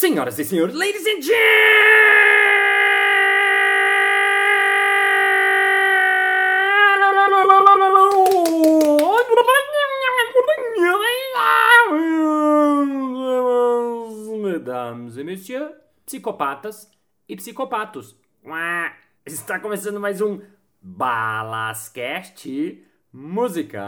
Senhoras e senhores, ladies and gentlemen, mesdames e messieurs, psicopatas e psicopatos. Está começando mais um Balascast Música.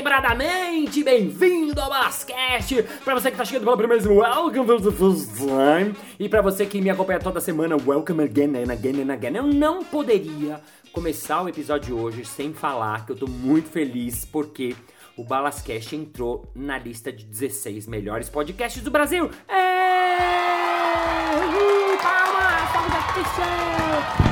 Invertebradamente bem-vindo ao Basquete! Pra você que tá chegando pela primeira vez, welcome to the first time! E pra você que me acompanha toda semana, welcome again and again and again. Eu não poderia começar o episódio de hoje sem falar que eu tô muito feliz porque o Balascast entrou na lista de 16 melhores podcasts do Brasil! É! Palmas! Palmas! É!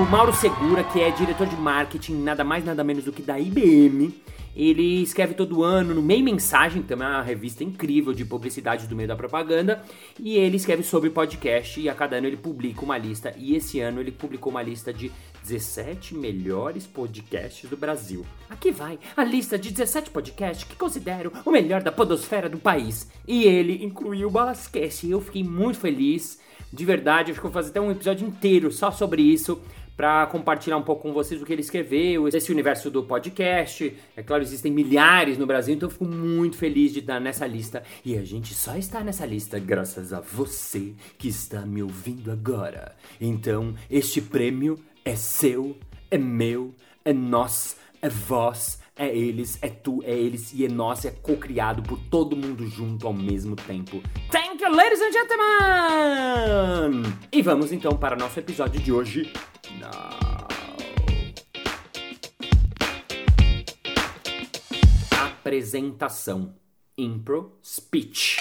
O Mauro Segura, que é diretor de marketing, nada mais nada menos do que da IBM, ele escreve todo ano no Meio Mensagem, também é uma revista incrível de publicidade do meio da propaganda, e ele escreve sobre podcast e a cada ano ele publica uma lista, e esse ano ele publicou uma lista de 17 melhores podcasts do Brasil. Aqui vai a lista de 17 podcasts que considero o melhor da podosfera do país. E ele incluiu o Balascast, e eu fiquei muito feliz, de verdade, acho que vou fazer até um episódio inteiro só sobre isso, para compartilhar um pouco com vocês o que ele escreveu, esse universo do podcast. É claro, existem milhares no Brasil, então eu fico muito feliz de estar nessa lista. E a gente só está nessa lista graças a você que está me ouvindo agora. Então, este prêmio é seu, é meu, é nós, é vós, é eles, é tu, é eles e é nós, é co-criado por todo mundo junto ao mesmo tempo. Thank you, ladies and gentlemen! E vamos então para nosso episódio de hoje. Apresentação. Impro Speech.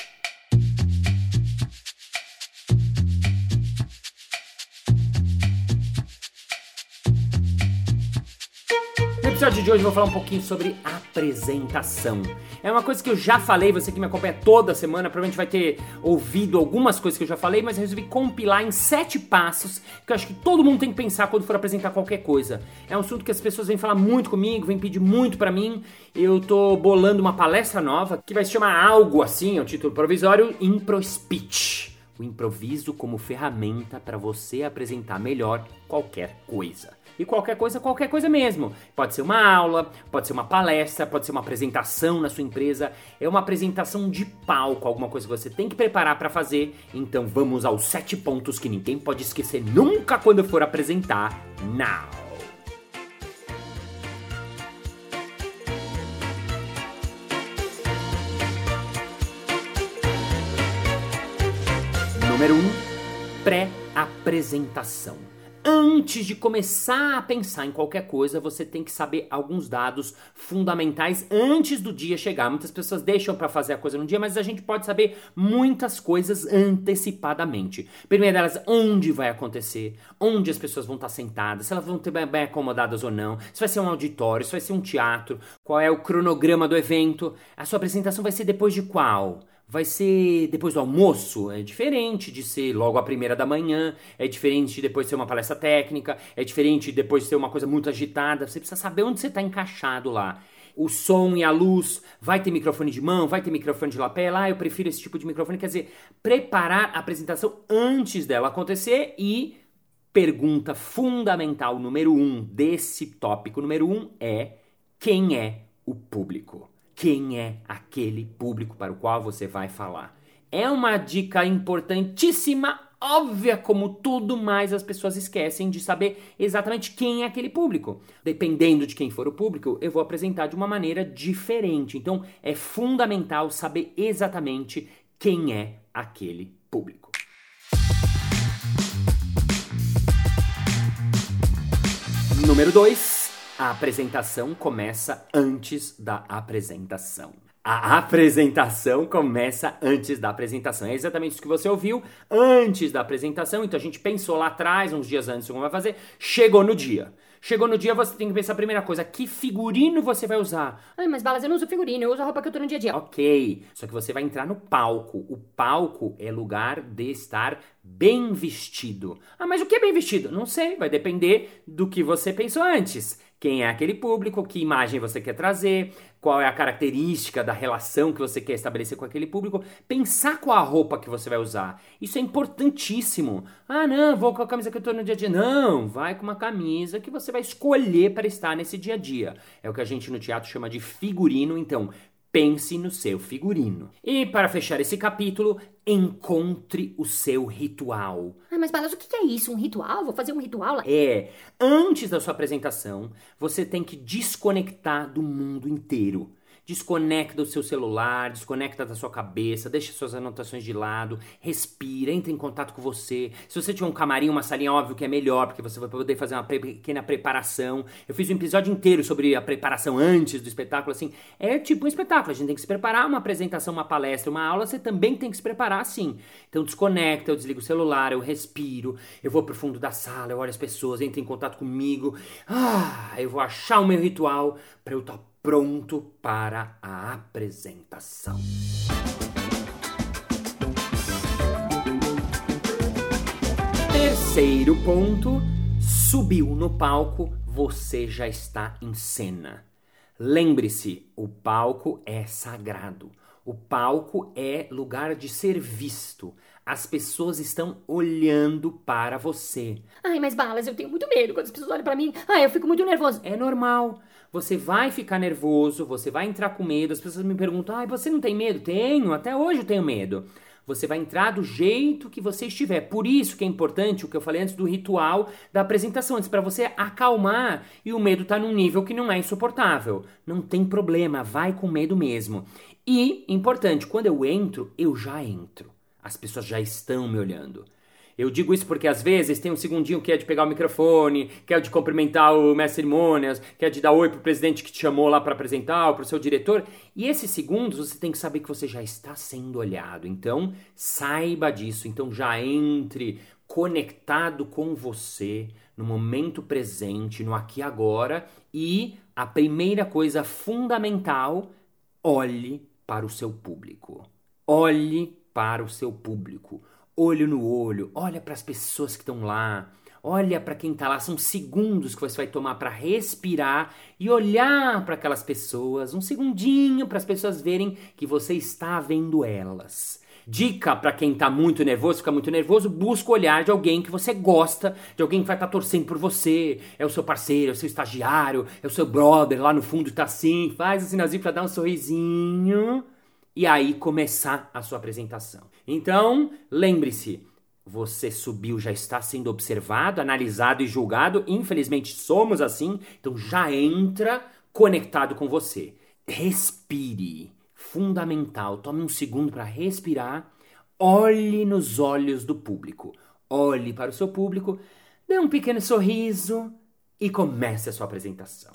No episódio de hoje eu vou falar um pouquinho sobre apresentação. É uma coisa que eu já falei, você que me acompanha toda semana provavelmente vai ter ouvido algumas coisas que eu já falei, mas eu resolvi compilar em sete passos que eu acho que todo mundo tem que pensar quando for apresentar qualquer coisa. É um assunto que as pessoas vêm falar muito comigo, vêm pedir muito pra mim. Eu tô bolando uma palestra nova que vai se chamar algo assim, é o título provisório, Impro Speech. O improviso como ferramenta para você apresentar melhor qualquer coisa. E qualquer coisa, qualquer coisa mesmo. Pode ser uma aula, pode ser uma palestra, pode ser uma apresentação na sua empresa. É uma apresentação de palco, alguma coisa que você tem que preparar para fazer. Então vamos aos sete pontos que ninguém pode esquecer nunca quando for apresentar. Now! Pré-apresentação. Antes de começar a pensar em qualquer coisa, você tem que saber alguns dados fundamentais antes do dia chegar. Muitas pessoas deixam para fazer a coisa no dia, mas a gente pode saber muitas coisas antecipadamente. Primeiro delas, onde vai acontecer, onde as pessoas vão estar sentadas, se elas vão ter bem acomodadas ou não, se vai ser um auditório, se vai ser um teatro, qual é o cronograma do evento, a sua apresentação vai ser depois de qual? Vai ser depois do almoço, é diferente de ser logo a primeira da manhã, é diferente de depois ser uma palestra técnica, é diferente de depois ser uma coisa muito agitada. Você precisa saber onde você está encaixado lá. O som e a luz, vai ter microfone de mão, vai ter microfone de lapela, ah, eu prefiro esse tipo de microfone. Quer dizer, preparar a apresentação antes dela acontecer e pergunta fundamental número um desse tópico número um é quem é o público? Quem é aquele público para o qual você vai falar. É uma dica importantíssima, óbvia como tudo, mas as pessoas esquecem de saber exatamente quem é aquele público. Dependendo de quem for o público, eu vou apresentar de uma maneira diferente. Então, é fundamental saber exatamente quem é aquele público. Número 2 a apresentação começa antes da apresentação. A apresentação começa antes da apresentação. É exatamente isso que você ouviu antes da apresentação. Então a gente pensou lá atrás, uns dias antes, como vai fazer. Chegou no dia. Chegou no dia, você tem que pensar a primeira coisa: que figurino você vai usar? Ai, mas balas, eu não uso figurino, eu uso a roupa que eu tô no dia a dia. Ok, só que você vai entrar no palco. O palco é lugar de estar bem vestido. Ah, mas o que é bem vestido? Não sei, vai depender do que você pensou antes. Quem é aquele público, que imagem você quer trazer, qual é a característica da relação que você quer estabelecer com aquele público, pensar qual a roupa que você vai usar. Isso é importantíssimo. Ah, não, vou com a camisa que eu tô no dia a dia. Não, vai com uma camisa que você vai escolher para estar nesse dia a dia. É o que a gente no teatro chama de figurino. Então, Pense no seu figurino. E para fechar esse capítulo, encontre o seu ritual. Ah, mas Balas, o que é isso? Um ritual? Vou fazer um ritual lá? É, antes da sua apresentação, você tem que desconectar do mundo inteiro. Desconecta do seu celular, desconecta da sua cabeça, deixa suas anotações de lado, respira, entra em contato com você. Se você tiver um camarim, uma salinha, óbvio que é melhor, porque você vai poder fazer uma pequena preparação. Eu fiz um episódio inteiro sobre a preparação antes do espetáculo, assim. É tipo um espetáculo, a gente tem que se preparar, uma apresentação, uma palestra, uma aula, você também tem que se preparar assim. Então desconecta, eu desligo o celular, eu respiro, eu vou pro fundo da sala, eu olho as pessoas, entro em contato comigo. Ah, eu vou achar o meu ritual para eu estar pronto para a apresentação. Terceiro ponto: subiu no palco, você já está em cena. Lembre-se, o palco é sagrado. O palco é lugar de ser visto. As pessoas estão olhando para você. Ai, mas balas, eu tenho muito medo quando as pessoas olham para mim. Ai, eu fico muito nervoso. É normal. Você vai ficar nervoso, você vai entrar com medo. As pessoas me perguntam: "Ai, você não tem medo?" Tenho, até hoje eu tenho medo. Você vai entrar do jeito que você estiver. Por isso que é importante o que eu falei antes do ritual da apresentação, antes para você acalmar e o medo tá num nível que não é insuportável. Não tem problema, vai com medo mesmo. E importante, quando eu entro, eu já entro. As pessoas já estão me olhando. Eu digo isso porque às vezes tem um segundinho que é de pegar o microfone, que é de cumprimentar o mestre cerimônias, que é de dar oi pro presidente que te chamou lá para apresentar, pro seu diretor. E esses segundos você tem que saber que você já está sendo olhado. Então, saiba disso. Então, já entre conectado com você no momento presente, no aqui e agora. E a primeira coisa fundamental, olhe para o seu público. Olhe para o seu público olho no olho, olha para as pessoas que estão lá, olha para quem está lá. São segundos que você vai tomar para respirar e olhar para aquelas pessoas, um segundinho para as pessoas verem que você está vendo elas. Dica para quem tá muito nervoso, fica muito nervoso, busca o olhar de alguém que você gosta, de alguém que vai estar tá torcendo por você. É o seu parceiro, é o seu estagiário, é o seu brother lá no fundo tá assim, faz o sinalzinho para dar um sorrisinho e aí começar a sua apresentação. Então, lembre-se, você subiu, já está sendo observado, analisado e julgado. Infelizmente somos assim, então já entra conectado com você. Respire. Fundamental. Tome um segundo para respirar. Olhe nos olhos do público. Olhe para o seu público, dê um pequeno sorriso e comece a sua apresentação.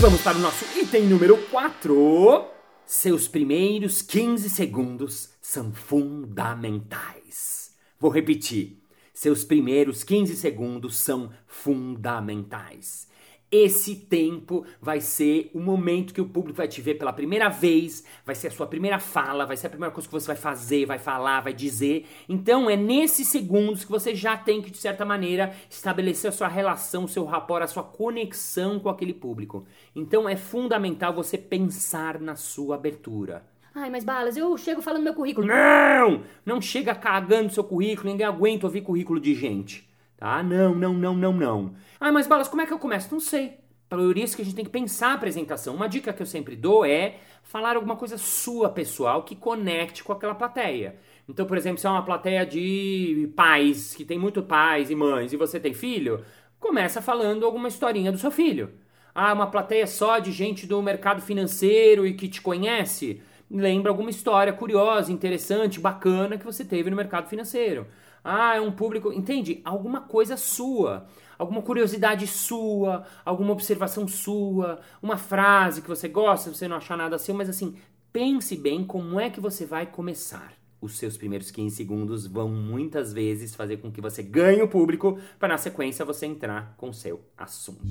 Vamos para o nosso item número 4. Seus primeiros 15 segundos são fundamentais. Vou repetir. Seus primeiros 15 segundos são fundamentais. Esse tempo vai ser o momento que o público vai te ver pela primeira vez, vai ser a sua primeira fala, vai ser a primeira coisa que você vai fazer, vai falar, vai dizer. Então é nesses segundos que você já tem que, de certa maneira, estabelecer a sua relação, o seu rapport, a sua conexão com aquele público. Então é fundamental você pensar na sua abertura. Ai, mas Balas, eu chego falando meu currículo. Não! Não chega cagando seu currículo, ninguém aguenta ouvir currículo de gente. Tá? Não, não, não, não, não. Ah, mas Balas, como é que eu começo? Não sei. Por isso que a gente tem que pensar a apresentação. Uma dica que eu sempre dou é falar alguma coisa sua, pessoal, que conecte com aquela plateia. Então, por exemplo, se é uma plateia de pais, que tem muito pais e mães, e você tem filho, começa falando alguma historinha do seu filho. Ah, uma plateia só de gente do mercado financeiro e que te conhece? Lembra alguma história curiosa, interessante, bacana que você teve no mercado financeiro. Ah, é um público. Entende? Alguma coisa sua. Alguma curiosidade sua, alguma observação sua, uma frase que você gosta, você não achar nada seu, mas assim, pense bem como é que você vai começar. os seus primeiros 15 segundos vão muitas vezes fazer com que você ganhe o público para na sequência você entrar com seu assunto.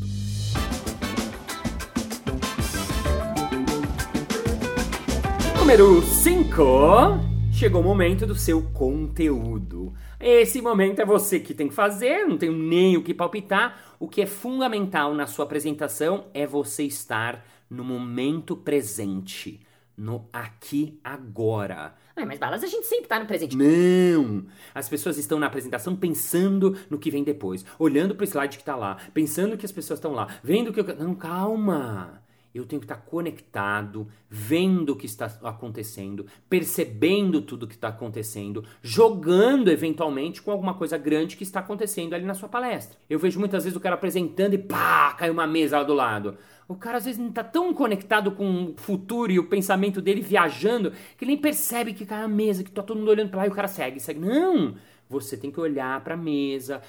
Número 5. Chegou o momento do seu conteúdo. Esse momento é você que tem que fazer, não tenho nem o que palpitar. O que é fundamental na sua apresentação é você estar no momento presente, no aqui agora. Ai, mas balas a gente sempre tá no presente. Não! As pessoas estão na apresentação pensando no que vem depois, olhando pro slide que tá lá, pensando que as pessoas estão lá, vendo que eu... Não, calma! Eu tenho que estar conectado, vendo o que está acontecendo, percebendo tudo o que está acontecendo, jogando eventualmente com alguma coisa grande que está acontecendo ali na sua palestra. Eu vejo muitas vezes o cara apresentando e pá, cai uma mesa lá do lado. O cara às vezes não está tão conectado com o futuro e o pensamento dele viajando que ele nem percebe que cai a mesa, que tá todo mundo olhando para lá e o cara segue, segue. Não! Você tem que olhar para a mesa,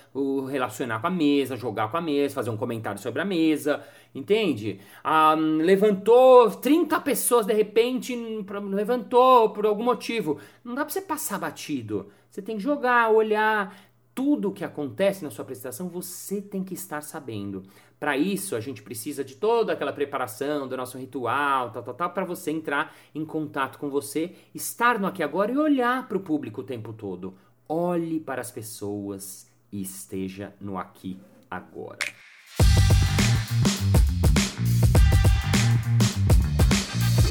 relacionar com a mesa, jogar com a mesa, fazer um comentário sobre a mesa, entende? Ah, levantou 30 pessoas de repente, levantou por algum motivo. Não dá para você passar batido. Você tem que jogar, olhar. Tudo o que acontece na sua apresentação você tem que estar sabendo. Para isso, a gente precisa de toda aquela preparação do nosso ritual, tal, tal, tal, para você entrar em contato com você, estar no aqui agora e olhar para o público o tempo todo. Olhe para as pessoas e esteja no aqui agora.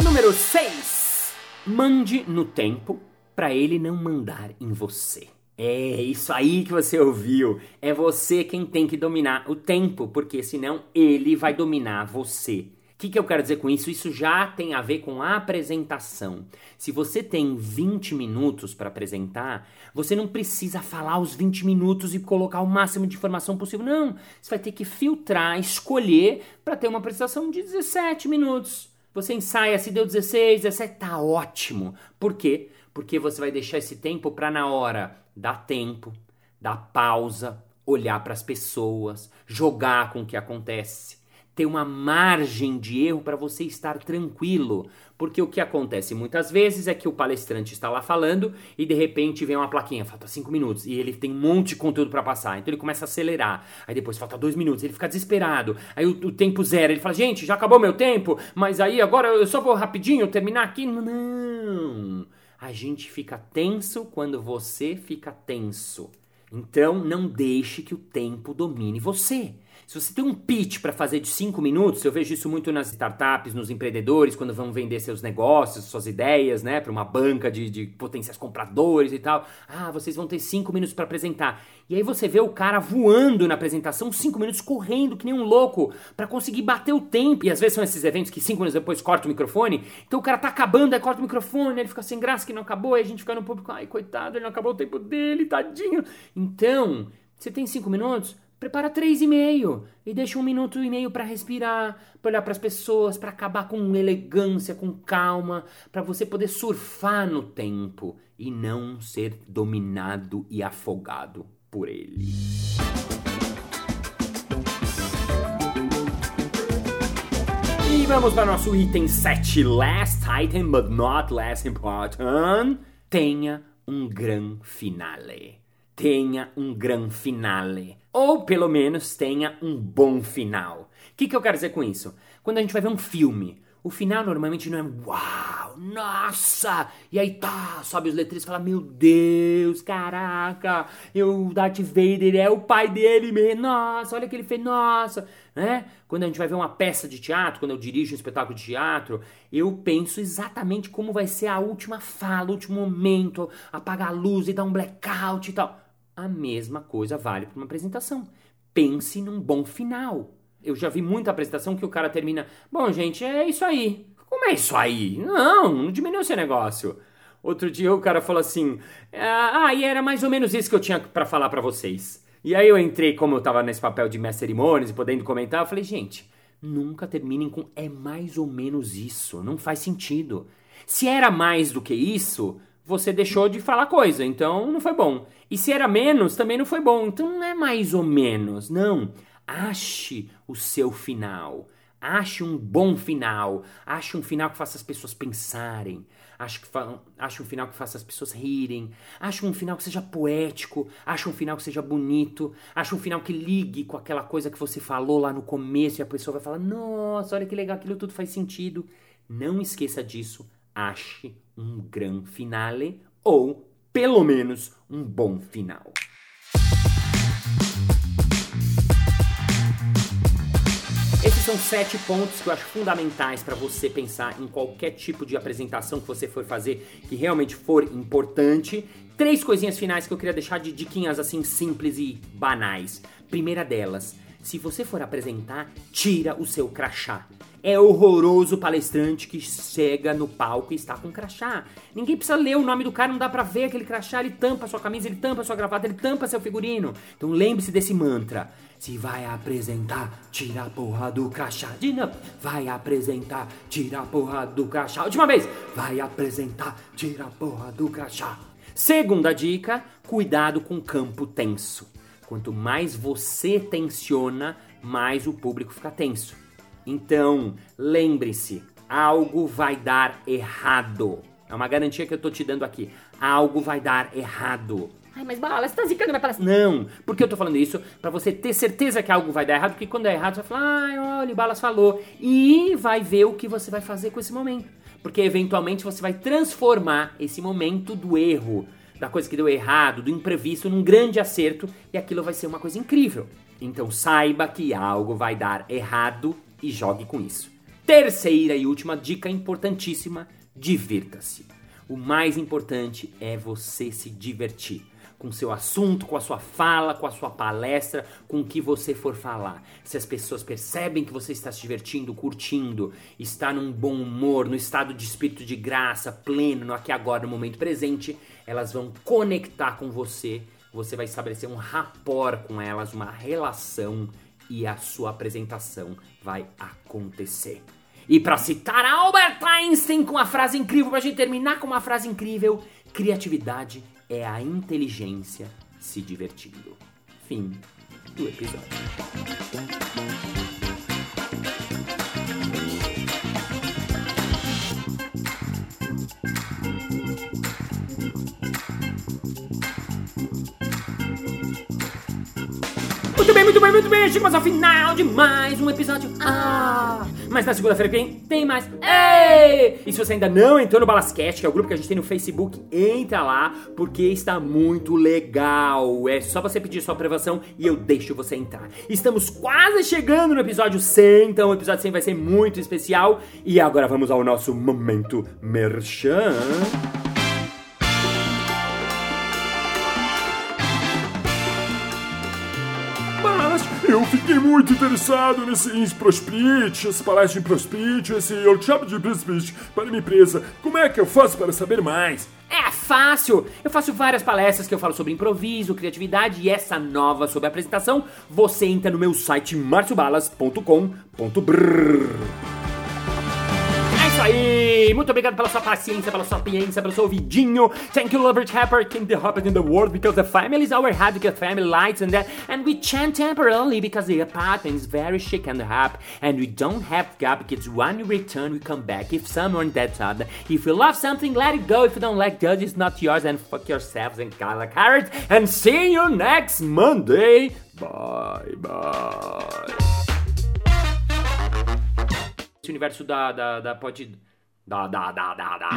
Número 6. Mande no tempo para ele não mandar em você. É isso aí que você ouviu. É você quem tem que dominar o tempo, porque senão ele vai dominar você que, que eu quero dizer com isso? Isso já tem a ver com a apresentação. Se você tem 20 minutos para apresentar, você não precisa falar os 20 minutos e colocar o máximo de informação possível. Não. Você vai ter que filtrar, escolher para ter uma apresentação de 17 minutos. Você ensaia, se deu 16, 17, tá ótimo. Por quê? Porque você vai deixar esse tempo para na hora dar tempo, dar pausa, olhar para as pessoas, jogar com o que acontece ter uma margem de erro para você estar tranquilo. Porque o que acontece muitas vezes é que o palestrante está lá falando e de repente vem uma plaquinha, falta cinco minutos, e ele tem um monte de conteúdo para passar. Então ele começa a acelerar. Aí depois falta dois minutos, ele fica desesperado. Aí o, o, tempo zero, ele fala, gente, já acabou meu tempo, mas aí agora eu só vou rapidinho terminar aqui. Não! A gente fica tenso quando você fica tenso. Então não deixe que o tempo domine você. Se você tem um pitch para fazer de 5 minutos, eu vejo isso muito nas startups, nos empreendedores, quando vão vender seus negócios, suas ideias, né, para uma banca de, de potenciais compradores e tal. Ah, vocês vão ter 5 minutos para apresentar. E aí você vê o cara voando na apresentação, 5 minutos correndo que nem um louco para conseguir bater o tempo. E às vezes são esses eventos que 5 minutos depois corta o microfone. Então o cara tá acabando, aí corta o microfone, ele fica sem graça que não acabou, aí a gente fica no público, ai coitado, ele não acabou o tempo dele, tadinho. Então, você tem 5 minutos, Prepara três e meio e deixa um minuto e meio para respirar, para olhar para as pessoas, para acabar com elegância, com calma, para você poder surfar no tempo e não ser dominado e afogado por ele. E vamos para nosso item 7, last item but not less important. Tenha um gran finale tenha um gran finale. Ou pelo menos tenha um bom final. O que, que eu quero dizer com isso? Quando a gente vai ver um filme, o final normalmente não é uau, nossa! E aí tá, sobe os letreiros e fala: Meu Deus, caraca, eu, o Darth Vader é o pai dele mesmo, nossa, olha o que ele fez, nossa! Né? Quando a gente vai ver uma peça de teatro, quando eu dirijo um espetáculo de teatro, eu penso exatamente como vai ser a última fala, o último momento, apagar a luz e dar um blackout e tal. A mesma coisa vale para uma apresentação. Pense num bom final. Eu já vi muita apresentação que o cara termina: Bom, gente, é isso aí. Como é isso aí? Não, não diminui esse negócio. Outro dia o cara falou assim: Ah, e era mais ou menos isso que eu tinha para falar para vocês. E aí eu entrei, como eu tava nesse papel de mestre cerimônias e podendo comentar, eu falei: Gente, nunca terminem com é mais ou menos isso. Não faz sentido. Se era mais do que isso, você deixou de falar coisa, então não foi bom. E se era menos, também não foi bom, então não é mais ou menos, não. Ache o seu final. Ache um bom final. Ache um final que faça as pessoas pensarem. Ache, que fa... um final que faça as pessoas rirem. Ache um final que seja poético. Ache um final que seja bonito. Ache um final que ligue com aquela coisa que você falou lá no começo e a pessoa vai falar: Nossa, olha que legal, aquilo tudo faz sentido. Não esqueça disso. Ache um gran finale ou, pelo menos, um bom final. Esses são sete pontos que eu acho fundamentais para você pensar em qualquer tipo de apresentação que você for fazer que realmente for importante. Três coisinhas finais que eu queria deixar de diquinhas assim simples e banais. Primeira delas, se você for apresentar, tira o seu crachá. É horroroso o palestrante que chega no palco e está com crachá. Ninguém precisa ler o nome do cara, não dá pra ver aquele crachá, ele tampa sua camisa, ele tampa sua gravata, ele tampa seu figurino. Então lembre-se desse mantra. Se vai apresentar, tira a porra do crachá. De novo. Vai apresentar, tira a porra do crachá. Última vez. Vai apresentar, tira a porra do crachá. Segunda dica, cuidado com campo tenso. Quanto mais você tensiona, mais o público fica tenso. Então, lembre-se, algo vai dar errado. É uma garantia que eu tô te dando aqui. Algo vai dar errado. Ai, mas Bala, você tá zicando minha palestra. Não, porque eu tô falando isso pra você ter certeza que algo vai dar errado, porque quando der errado você vai falar, ai, olha, Balas falou. E vai ver o que você vai fazer com esse momento. Porque eventualmente você vai transformar esse momento do erro, da coisa que deu errado, do imprevisto, num grande acerto e aquilo vai ser uma coisa incrível. Então saiba que algo vai dar errado e jogue com isso. Terceira e última dica importantíssima: divirta-se. O mais importante é você se divertir com seu assunto, com a sua fala, com a sua palestra, com o que você for falar. Se as pessoas percebem que você está se divertindo, curtindo, está num bom humor, no estado de espírito de graça, pleno, no aqui agora, no momento presente, elas vão conectar com você. Você vai estabelecer um rapport com elas, uma relação e a sua apresentação vai acontecer. E para citar Albert Einstein com uma frase incrível, pra gente terminar com uma frase incrível, criatividade é a inteligência se divertindo. Fim do episódio. Muito bem, muito bem, muito bem. Chegamos ao final de mais um episódio. Ah! Mas na segunda-feira que vem tem mais. Ei! E se você ainda não entrou no Balascast, que é o grupo que a gente tem no Facebook, entra lá, porque está muito legal. É só você pedir sua aprovação e eu deixo você entrar. Estamos quase chegando no episódio 100, então o episódio 100 vai ser muito especial. E agora vamos ao nosso momento merchan. Eu fiquei muito interessado nesse Prosperit, esse palestra em Prosperit, esse workshop de Prosperit para minha empresa. Como é que eu faço para saber mais? É fácil! Eu faço várias palestras que eu falo sobre improviso, criatividade e essa nova sobre apresentação. Você entra no meu site marciobalas.com.br aí! Muito obrigado pela sua paciência, pela sua paciência, pelo seu ouvidinho. Thank you, Lovert Happer, King the Hoppers in the world, because the family is our advocate family lights and that. And we chant temporarily because the apartment is very chic and happy. And we don't have gap because when we return, we come back. If someone that's other. If you love something, let it go. If you don't like judge, it's not yours. And fuck yourselves and color carrots. And see you next Monday. Bye, bye. Esse universo da, da, da pode. Da, da, da, da, da.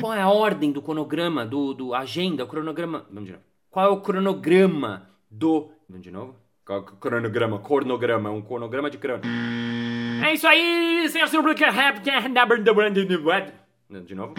Qual é a ordem do cronograma, do, do agenda, o cronograma. Vamos de novo. Qual é o cronograma do. Vamos de novo? É cronograma? Cornograma, um cronograma de crono. É isso aí, senhor Super Happy De novo.